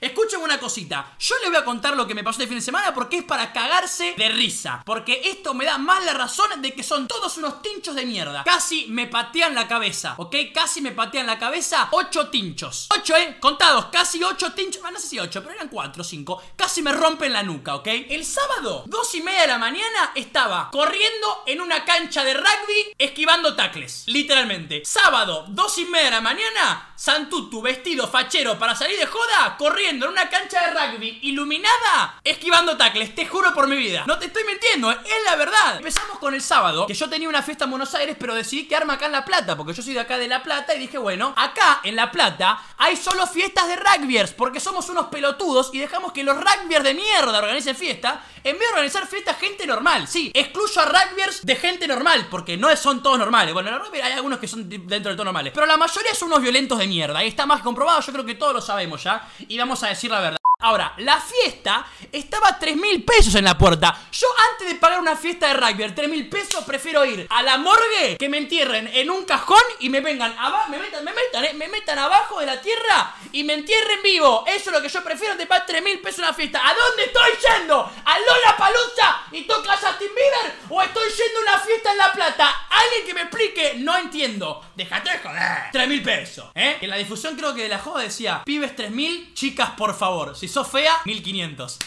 Escuchen una cosita, yo les voy a contar lo que me pasó este fin de semana porque es para cagarse de risa. Porque esto me da más la razón de que son todos unos tinchos de mierda. Casi me patean la cabeza, ¿ok? Casi me patean la cabeza ocho tinchos. Ocho, ¿eh? Contados, casi ocho tinchos. Ah, no sé si ocho, pero eran cuatro o cinco. Casi me rompen la nuca, ¿ok? El sábado, dos y media de la mañana, estaba corriendo en una cancha de rugby esquivando tacles. Literalmente. Sábado, dos y media de la mañana, Santutu vestido fachero para salir de joda, corriendo en una cancha de rugby iluminada esquivando tacles, te juro por mi vida. No te estoy mintiendo, es la verdad. Empezamos con el sábado, que yo tenía una fiesta en Buenos Aires, pero decidí quedarme acá en La Plata, porque yo soy de acá de La Plata y dije, bueno, acá en La Plata hay solo fiestas de rugbyers, porque somos unos pelotudos y dejamos que los rugbyers de mierda organicen fiesta, en vez de organizar fiestas gente normal. Sí, excluyo a rugbyers de gente normal, porque no son todos normales. Bueno, en rugby hay algunos que son dentro de todo normales, pero la mayoría son unos violentos de mierda. Ahí está más comprobado, yo creo que todos lo sabemos ya. Y vamos a decir la verdad. Ahora, la fiesta estaba a 3 mil pesos en la puerta. Yo antes de pagar una fiesta de rugby, 3 mil pesos, prefiero ir a la morgue que me entierren en un cajón y me vengan abajo, me metan, me metan, eh, me metan abajo de la tierra y me entierren vivo. Eso es lo que yo prefiero de pagar 3 mil pesos una fiesta. ¿A dónde estoy yendo? ¿A Lola Palusa y toca Justin Bieber? ¿O estoy yendo a una fiesta en La Plata? Alguien que me explique, no entiendo. Déjate de joder. 3 mil pesos, ¿eh? En la difusión creo que de la joda decía, pibes 3 mil, chicas por favor. Sos fea, 1500.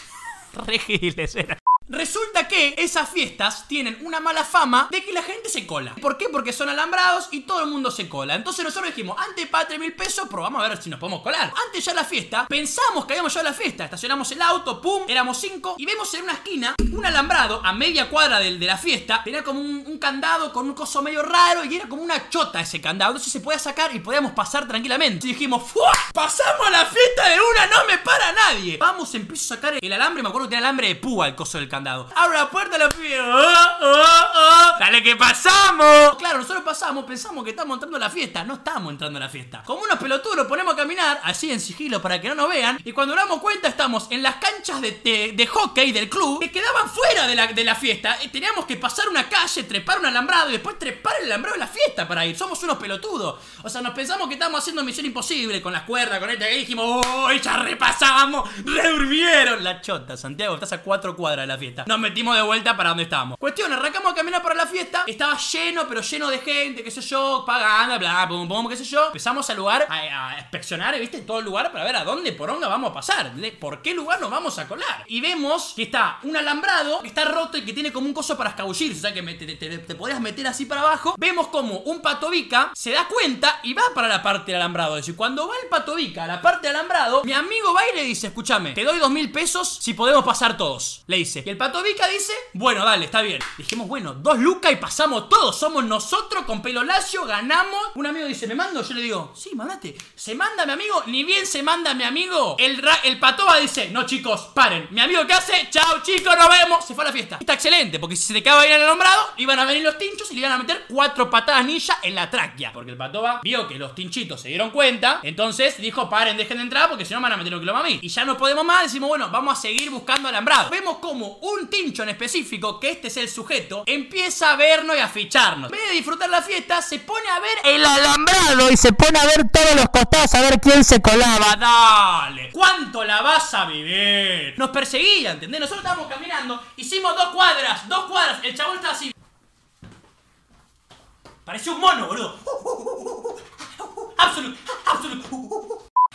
Regiles era. Resulta que esas fiestas tienen una mala fama de que la gente se cola. ¿Por qué? Porque son alambrados y todo el mundo se cola. Entonces nosotros dijimos, antes para 3 mil pesos, probamos a ver si nos podemos colar. Antes ya la fiesta, pensamos que habíamos ya la fiesta. Estacionamos el auto, pum, éramos cinco y vemos en una esquina un alambrado a media cuadra de, de la fiesta. Tenía como un, candado con un coso medio raro y era como una chota ese candado. Entonces se podía sacar y podíamos pasar tranquilamente. Y dijimos, ¡Fua! ¡Pasamos a la fiesta de una! ¡No me para nadie! Vamos, empiezo a sacar el alambre. Me acuerdo que tenía alambre de púa el coso del candado. Abro la puerta, pido. ¡Oh, oh, oh! ¡Dale que pasamos! Claro, nosotros pasamos, pensamos que estamos entrando a la fiesta. No estamos entrando a la fiesta. Como unos pelotudos nos ponemos a caminar, así en sigilo para que no nos vean. Y cuando nos damos cuenta, estamos en las canchas de, hockey del club que quedaban fuera de la, fiesta. Y teníamos que pasar una calle, trepar un alambrado y después trepar el alambrado de la fiesta para ir. Somos unos pelotudos. O sea, nos pensamos que estamos haciendo misión imposible con las cuerdas, con este. Y dijimos, ¡oh! Ya repasamos, redurmieron. La chota, Santiago, estás a cuatro cuadras de la fiesta. Nos metimos de vuelta para donde estábamos. Cuestión, arrancamos a caminar para la fiesta. Estaba lleno, pero lleno de gente, qué sé yo, pagando, bla, pum, pum, qué sé yo. Empezamos al lugar a, inspeccionar, ¿viste? Todo el lugar para ver a dónde poronga vamos a pasar. ¿Por qué lugar nos vamos a colar? Y vemos que está un alambrado que está roto y que tiene como un coso para escabullirse. O sea que te, te podías meter así para abajo. Vemos como un patovica se da cuenta y va para la parte del alambrado. Es decir, cuando va el patovica a la parte del alambrado, mi amigo va y le dice: Escúchame, te doy dos mil pesos si podemos pasar todos. Le dice. Y el patovica dice: Bueno, dale, está bien. Dijimos, bueno, dos lucas y pasamos todos. Somos nosotros con pelo lacio, ganamos. Un amigo dice: ¿Me mando? Yo le digo: Sí, mandate. Se manda mi amigo, ni bien se manda mi amigo. El, ra- el patoba dice: No, chicos, paren. Mi amigo, ¿qué hace? Chao, chicos, nos vemos. Se fue a la fiesta. Está excelente, porque si se te quedaba ahí en el alumbrado, iban a venir los tinchos y le iban a meter cuatro patadas ninja en la tráquea. Porque el patoba vio que los tinchitos se dieron cuenta. Entonces dijo: Paren, dejen de entrar porque si no me van a meter un quilombo a mí. Y ya no podemos más. Decimos: Bueno, vamos a seguir buscando alambrado. Vemos como un tincho en específico, que este es el sujeto, empieza a vernos y a ficharnos. En vez de disfrutar la fiesta, se pone a ver el alambrado y se pone a ver todos los costados a ver quién se colaba. Dale, ¿cuánto la vas a vivir? Nos perseguía, ¿entendés? Nosotros estábamos caminando, hicimos dos cuadras, dos cuadras. El chabón está así. Parecía un mono, boludo. Absolute, absolute.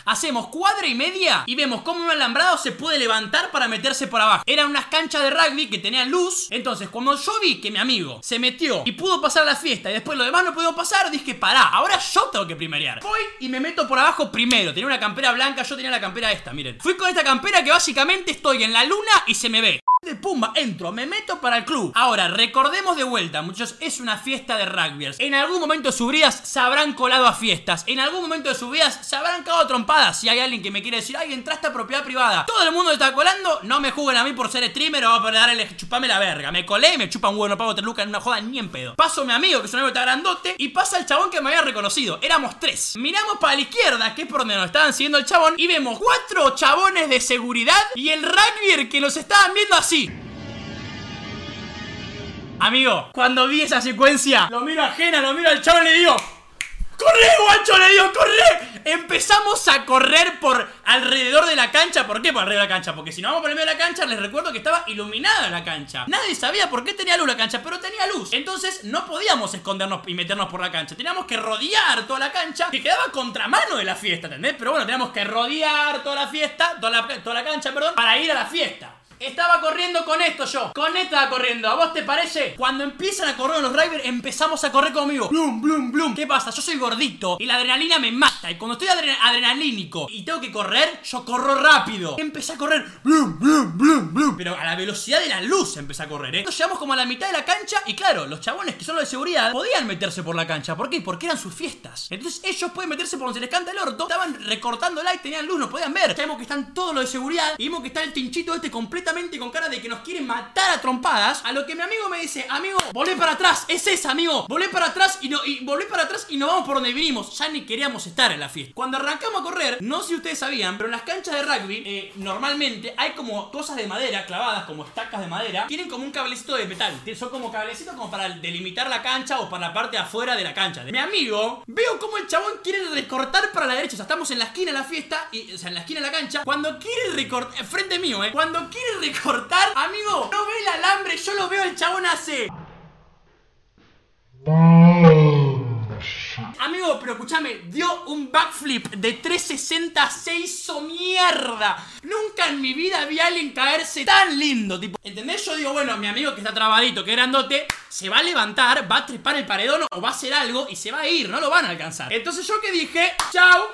Hacemos cuadra y media y vemos cómo un alambrado se puede levantar para meterse por abajo. Eran unas canchas de rugby que tenían luz. Entonces, cuando yo vi que mi amigo se metió y pudo pasar la fiesta y después lo demás no pudimos pasar, dije, pará, ahora yo tengo que primerear. Voy y me meto por abajo primero. Tenía una campera blanca, yo tenía la campera esta, miren. Fui con esta campera que básicamente estoy en la luna y se me ve. Pumba, entro, me meto para el club. Ahora, recordemos de vuelta, muchachos, es una fiesta de rugbyers. En algún momento de sus vidas se habrán colado a fiestas. En algún momento de sus vidas se habrán cagado a trompadas. Si hay alguien que me quiere decir, ay, entraste a propiedad privada. Todo el mundo está colando, no me juzguen a mí por ser streamer o por darle chupame la verga. Me colé y me chupan un huevo, no pago tres en una joda ni en pedo. Paso mi amigo, que es un amigo que está grandote, y pasa el chabón que me había reconocido. Éramos tres. Miramos para la izquierda, que es por donde nos estaban siguiendo el chabón, y vemos cuatro chabones de seguridad y el rugbyer que nos estaban viendo así. Amigo, cuando vi esa secuencia, lo miro ajena, lo miro al chabón y le digo. ¡Corre, guacho! Le digo, ¡corre! Empezamos a correr por alrededor de la cancha. ¿Por qué por alrededor de la cancha? Porque si no vamos por el medio de la cancha, les recuerdo que estaba iluminada la cancha. Nadie sabía por qué tenía luz la cancha, pero tenía luz. Entonces no podíamos escondernos y meternos por la cancha. Teníamos que rodear toda la cancha, que quedaba contramano de la fiesta, ¿entendés? Pero bueno, teníamos que rodear toda la fiesta, toda la, toda la cancha, perdón, para ir a la fiesta. Estaba corriendo con esto yo. Con esto estaba corriendo. ¿A vos te parece? Cuando empiezan a correr los drivers, empezamos a correr conmigo. Blum, blum, blum. ¿Qué pasa? Yo soy gordito y la adrenalina me mata. Y cuando estoy adrenalínico y tengo que correr, yo corro rápido. Empecé a correr. Blum, blum, blum, blum. Pero a la velocidad de la luz empecé a correr, ¿eh? Entonces llegamos como a la mitad de la cancha y claro, los chabones que son los de seguridad podían meterse por la cancha. ¿Por qué? Porque eran sus fiestas. Entonces ellos pueden meterse por donde se les canta el orto. Estaban recortando like, tenían luz, no podían ver. Sabemos que están todos los de seguridad y vimos que está el tinchito este completo con cara de que nos quieren matar a trompadas. A lo que mi amigo me dice, amigo, volé para atrás, es esa, amigo. Volé para atrás y no, volé para atrás y nos vamos por donde vinimos. Ya ni queríamos estar en la fiesta. Cuando arrancamos a correr, no sé si ustedes sabían, pero en las canchas de rugby, eh, normalmente hay como cosas de madera clavadas, como estacas de madera. Tienen como un cablecito de metal. Son como cablecitos como para delimitar la cancha o para la parte de afuera de la cancha. Mi amigo, veo como el chabón quiere recortar para la derecha. O sea, estamos en la esquina de la fiesta, y, o sea, en la esquina de la cancha. Cuando quiere recortar, frente mío, eh. Cuando quiere recortar Amigo, no ve el alambre, yo lo veo, el chabón hace. Amigo, pero escúchame, dio un backflip de 360, se mierda. Nunca en mi vida vi a alguien caerse tan lindo, tipo. ¿Entendés? Yo digo, bueno, mi amigo que está trabadito, que grandote, se va a levantar, va a trepar el paredón o va a hacer algo y se va a ir, no lo van a alcanzar. Entonces yo que dije, chao,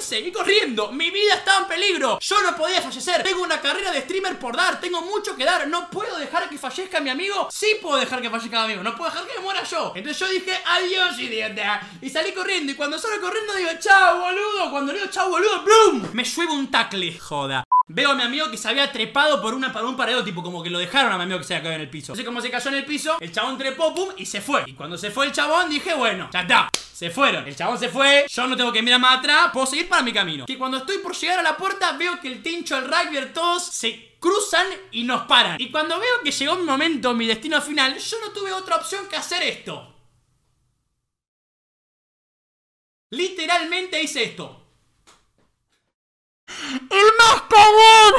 seguí corriendo, mi vida estaba en peligro, yo no podía fallecer, tengo una carrera de streamer por dar, tengo mucho que dar, no puedo dejar que fallezca mi amigo, sí puedo dejar que fallezca mi amigo, no puedo dejar que muera yo. Entonces yo dije, adiós, idiota. Y salí corriendo. Y cuando salgo corriendo digo, chao, boludo. Cuando digo chao, boludo, ¡blum! Me llueve un tacle, joda. Veo a mi amigo que se había trepado por, una, por un paredón, tipo como que lo dejaron a mi amigo que se había caído en el piso. Así como se cayó en el piso, el chabón trepó, pum, y se fue. Y cuando se fue el chabón, dije, bueno, ya está. Se fueron. El chabón se fue. Yo no tengo que mirar más atrás. Puedo seguir para mi camino. Que cuando estoy por llegar a la puerta, veo que el tincho, el rugby, todos se cruzan y nos paran. Y cuando veo que llegó mi momento, mi destino final, yo no tuve otra opción que hacer esto. Literalmente hice esto. ¡El más cagón!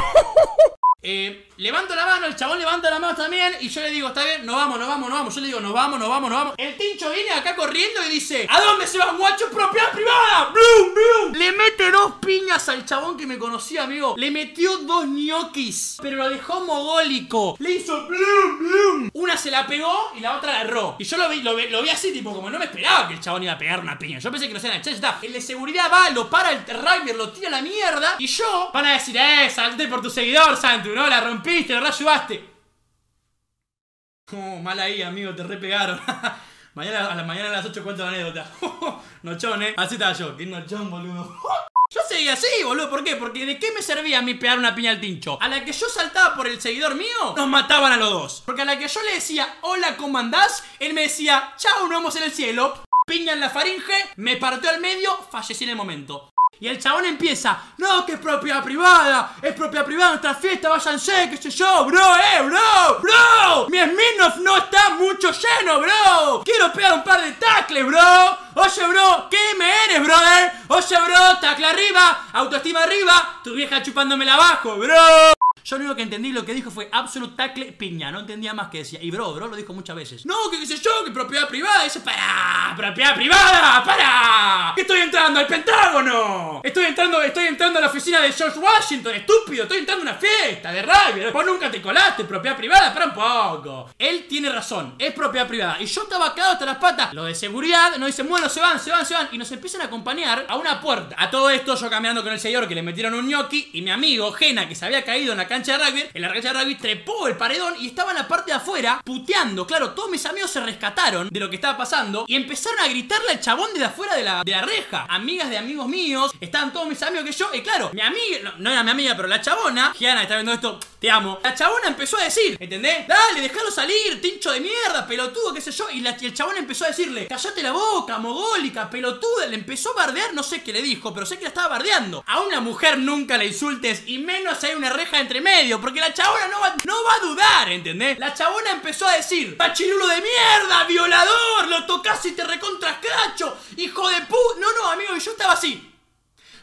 eh, Levanto la mano, el chabón levanta la mano también y yo le digo, está bien, nos vamos, nos vamos, nos vamos. Yo le digo, nos vamos, nos vamos, nos vamos. El tincho viene acá corriendo y dice, ¿a dónde se va, guacho? ¡Propiedad privada! ¡Blum, blum! Le mete dos piñas al chabón que me conocía, amigo. Le metió dos ñoquis, pero lo dejó mogólico. Le hizo blum, blum. Una se la pegó y la otra la erró. Y yo lo vi, lo, vi, así, tipo, como no me esperaba que el chabón iba a pegar una piña. Yo pensé que no se iba a echar, está. El de seguridad va, lo para el Rider, lo tira a la mierda. Y yo, van a decir, eh, salte por tu seguidor, Santu, ¿no? La rompiste, ¿verdad? Oh, mal ahí, amigo, te repegaron. mañana, a la mañana a las 8 cuento la anécdota. nochón, eh. Así estaba yo, que nochón, boludo. Yo seguía así, boludo. ¿Por qué? Porque ¿de qué me servía a mí pegar una piña al tincho? A la que yo saltaba por el seguidor mío, nos mataban a los dos. Porque a la que yo le decía, hola, ¿cómo andás? Él me decía, chao, nos vemos en el cielo. Piña en la faringe, me partió al medio, fallecí en el momento. Y el chabón empieza, no, que es propiedad privada, es propiedad privada nuestra fiesta, váyanse, qué sé yo, bro, eh, bro, bro. Mi Smirnoff no está mucho lleno, bro. Quiero pegar un par de tacles, bro. Oye, bro, ¿qué me eres, brother? Oye, bro, tacle arriba, autoestima arriba, tu vieja chupándomela abajo, bro. Yo lo único que entendí lo que dijo fue absolute tackle piña. No entendía más que decía. Y bro, bro lo dijo muchas veces. No, que qué sé yo, que propiedad privada. Dice, para, propiedad privada, para. Que estoy entrando al Pentágono. Estoy entrando, estoy entrando a la oficina de George Washington, estúpido. Estoy entrando a una fiesta de rugby. Vos nunca te colaste, propiedad privada, para un poco. Él tiene razón, es propiedad privada. Y yo estaba cagado hasta las patas. Lo de seguridad nos dicen, bueno, se van, se van, se van. Y nos empiezan a acompañar a una puerta. A todo esto yo caminando con el señor que le metieron un gnocchi. Y mi amigo, Jena, que se había caído en la cancha de rugby, en la cancha de rugby trepó el paredón y estaba en la parte de afuera puteando. Claro, todos mis amigos se rescataron de lo que estaba pasando y empezaron a gritarle al chabón de afuera de la, de la reja. Amigas de amigos míos, estaban todos mis amigos que yo. Y claro, mi amiga, no, era mi amiga, pero la chabona, Giana, está viendo esto, te amo. La chabona empezó a decir, ¿entendés? Dale, déjalo salir, tincho de mierda, pelotudo, qué sé yo. Y, la, y el chabón empezó a decirle, callate la boca, mogólica, pelotuda. Le empezó a bardear, no sé qué le dijo, pero sé que la estaba bardeando. A una mujer nunca le insultes y menos hay una reja entre porque la chabona no va, no va a dudar, ¿entendés? La chabona empezó a decir, pachirulo de mierda, violador, lo tocas y te recontrascacho, hijo de pu... No, no, amigo, yo estaba así.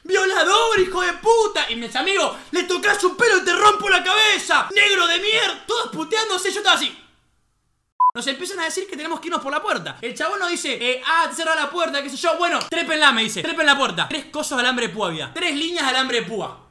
¡Violador, hijo de puta! Y mis amigos, le tocas un pelo y te rompo la cabeza. ¡Negro de mierda! Todos puteándose, yo estaba así. Nos empiezan a decir que tenemos que irnos por la puerta. El chabón nos dice, eh, ah, cerra la puerta, qué sé yo. Bueno, trépenla, me dice. Trepen la puerta. Tres cosas de alambre púa había. Tres líneas de alambre púa.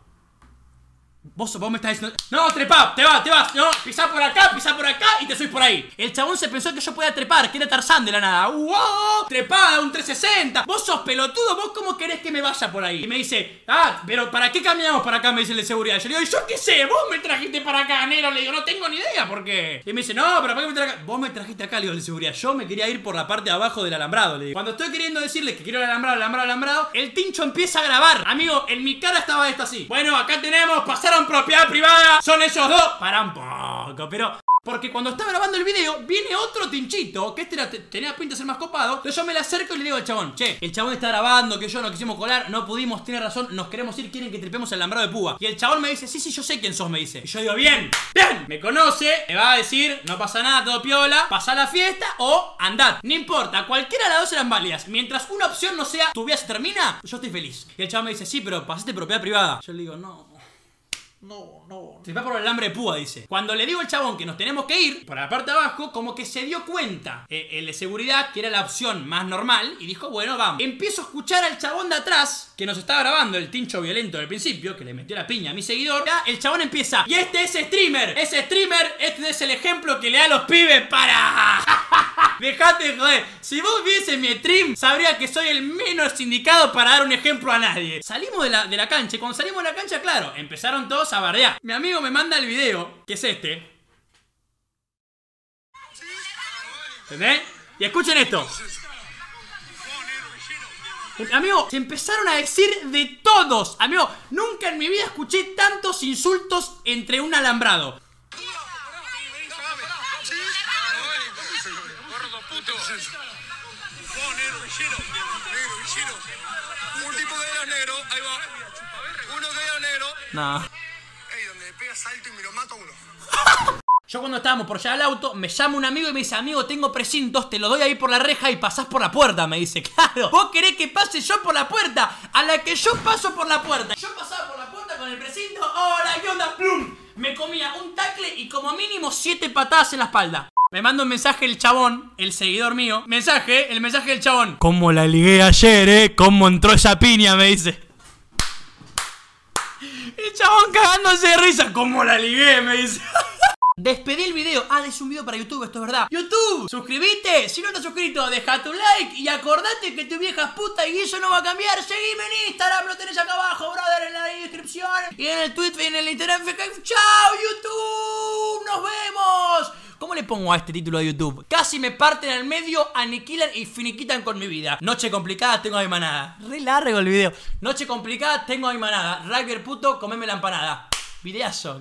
Vos, vos me estás diciendo. No, trepa, te vas, te vas. No, pisá por acá, pisá por acá y te soy por ahí. El chabón se pensó que yo podía trepar, que era Tarzán de la nada. ¡Wow! Trepada, un 360. Vos sos pelotudo, vos cómo querés que me vaya por ahí. Y me dice, ah, pero ¿para qué caminamos para acá? Me dice el de seguridad. Yo le digo, yo qué sé, vos me trajiste para acá, negro. Le digo, no tengo ni idea por qué. Y me dice, no, pero ¿para qué me trajiste acá? Vos me trajiste acá, le digo el de seguridad. Yo me quería ir por la parte de abajo del alambrado, le digo. Cuando estoy queriendo decirle que quiero el alambrado, alambrado, alambrado, el tincho empieza a grabar. Amigo, en mi cara estaba esto así. Bueno, acá tenemos, pasaron propiedad privada son esos dos. Para un poco, pero porque cuando estaba grabando el video, viene otro tinchito, que este tenía pinta de ser más copado. Entonces yo me le acerco y le digo al chabón, che, el chabón está grabando, que yo no quisimos colar, no pudimos, tiene razón, nos queremos ir, quieren que tripemos el alambrado de púa. Y el chabón me dice, sí, sí, yo sé quién sos, me dice. Y yo digo, bien, bien, me conoce, me va a decir, no pasa nada, todo piola, pasa la fiesta o andad. No importa, cualquiera de las dos eran válidas. Mientras una opción no sea, tu vida se termina, yo estoy feliz. Y el chabón me dice, sí, pero pasaste propiedad privada. Yo le digo, no. No, no. Se va por el alambre de púa, dice. Cuando le digo al chabón que nos tenemos que ir, por la parte de abajo, como que se dio cuenta eh, el de seguridad que era la opción más normal y dijo, bueno, vamos. Empiezo a escuchar al chabón de atrás, que nos estaba grabando el tincho violento del principio, que le metió la piña a mi seguidor. Ya el chabón empieza, y este es streamer, es streamer, este es el ejemplo que le da a los pibes para... Dejate joder. Si vos viese mi stream, sabría que soy el menos indicado para dar un ejemplo a nadie. Salimos de la, de la cancha cuando salimos de la cancha, claro, empezaron todos a bardear. Mi amigo me manda el video, que es este. ¿Entendés? Y escuchen esto. Amigo, se empezaron a decir de todos. Amigo, nunca en mi vida escuché tantos insultos entre un alambrado. Un tipo de dedos negro, ahí va. Uno de dedos negro. No. Ey, donde le pega salto y me lo mato uno. Yo cuando estábamos por allá al auto, me llama un amigo y me dice, amigo, tengo precintos, te lo doy ahí por la reja y pasás por la puerta, me dice, claro. ¿Vos querés que pase yo por la puerta? A la que yo paso por la puerta. Yo pasaba por la puerta con el precinto, hola, ¿qué onda? Plum. Me comía un tacle y como mínimo siete patadas en la espalda. Me manda un mensaje el chabón, el seguidor mío. Mensaje, el mensaje del chabón. ¿Cómo la ligué ayer, eh? ¿Cómo entró esa piña? Me dice. El chabón cagándose de risa. ¿Cómo la ligué? Me dice. Despedí el video. Ah, es un video para YouTube, esto es verdad. YouTube, suscríbete. Si no estás suscrito, deja tu like. Y acordate que tu vieja es puta y eso no va a cambiar. Seguime en Instagram, lo tenés acá abajo, brother, en la descripción. Y en el Twitter, y en el Instagram. ¡Chao, YouTube! ¡Nos vemos! ¿Cómo le pongo a este título de YouTube? Casi me parten al medio, aniquilan y finiquitan con mi vida. Noche complicada, tengo a mi manada. Re largo el video. Noche complicada, tengo a mi manada. Rugger puto, comeme la empanada. Videazo.